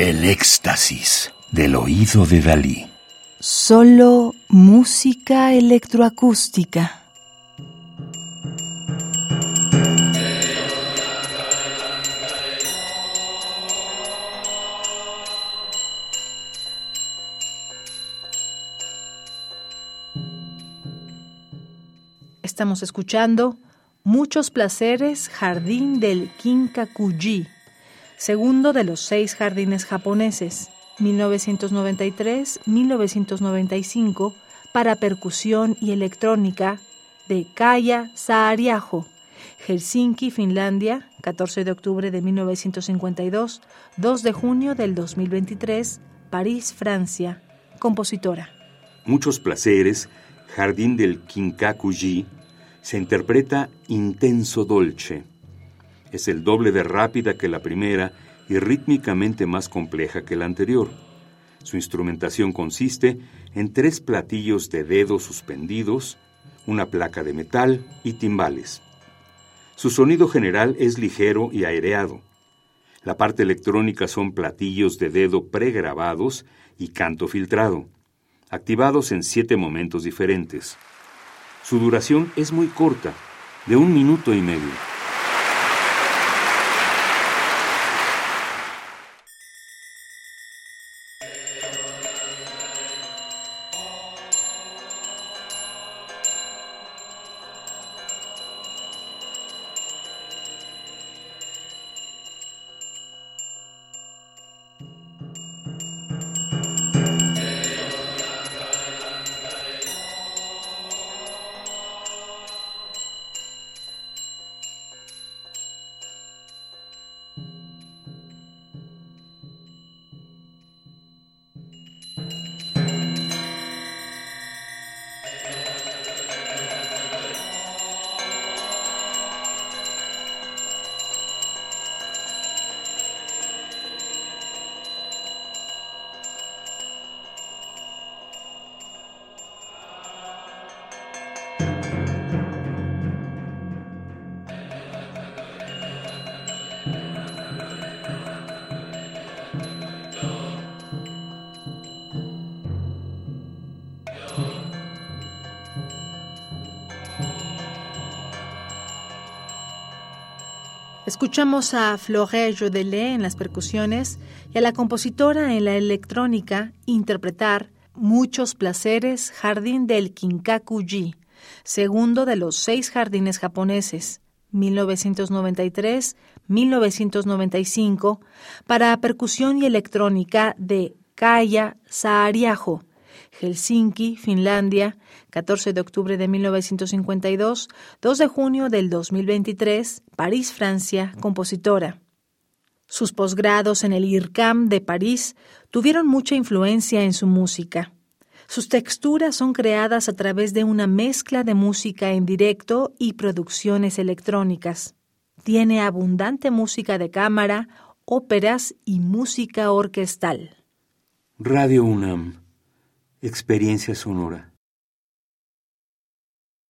El éxtasis del oído de Dalí. Solo música electroacústica. Estamos escuchando Muchos placeres, Jardín del Kinkakuji, segundo de los seis jardines japoneses, 1993-1995, para percusión y electrónica, de Kaya Saariajo, Helsinki, Finlandia, 14 de octubre de 1952, 2 de junio del 2023, París, Francia, compositora. Muchos placeres, Jardín del Kinkakuji, se interpreta intenso dolce. Es el doble de rápida que la primera y rítmicamente más compleja que la anterior. Su instrumentación consiste en tres platillos de dedos suspendidos, una placa de metal y timbales. Su sonido general es ligero y aireado. La parte electrónica son platillos de dedo pregrabados y canto filtrado, activados en siete momentos diferentes. Su duración es muy corta, de un minuto y medio. Escuchamos a Florent Jodelet en las percusiones y a la compositora en la electrónica interpretar Muchos placeres, Jardín del Kinkakuji, segundo de los seis jardines japoneses, 1993-1995, para percusión y electrónica de Kaya Saariajo, Helsinki, Finlandia, 14 de octubre de 1952, 2 de junio del 2023, París, Francia, compositora. Sus posgrados en el IRCAM de París tuvieron mucha influencia en su música. Sus texturas son creadas a través de una mezcla de música en directo y producciones electrónicas. Tiene abundante música de cámara, óperas y música orquestal. Radio UNAM Experiencia sonora.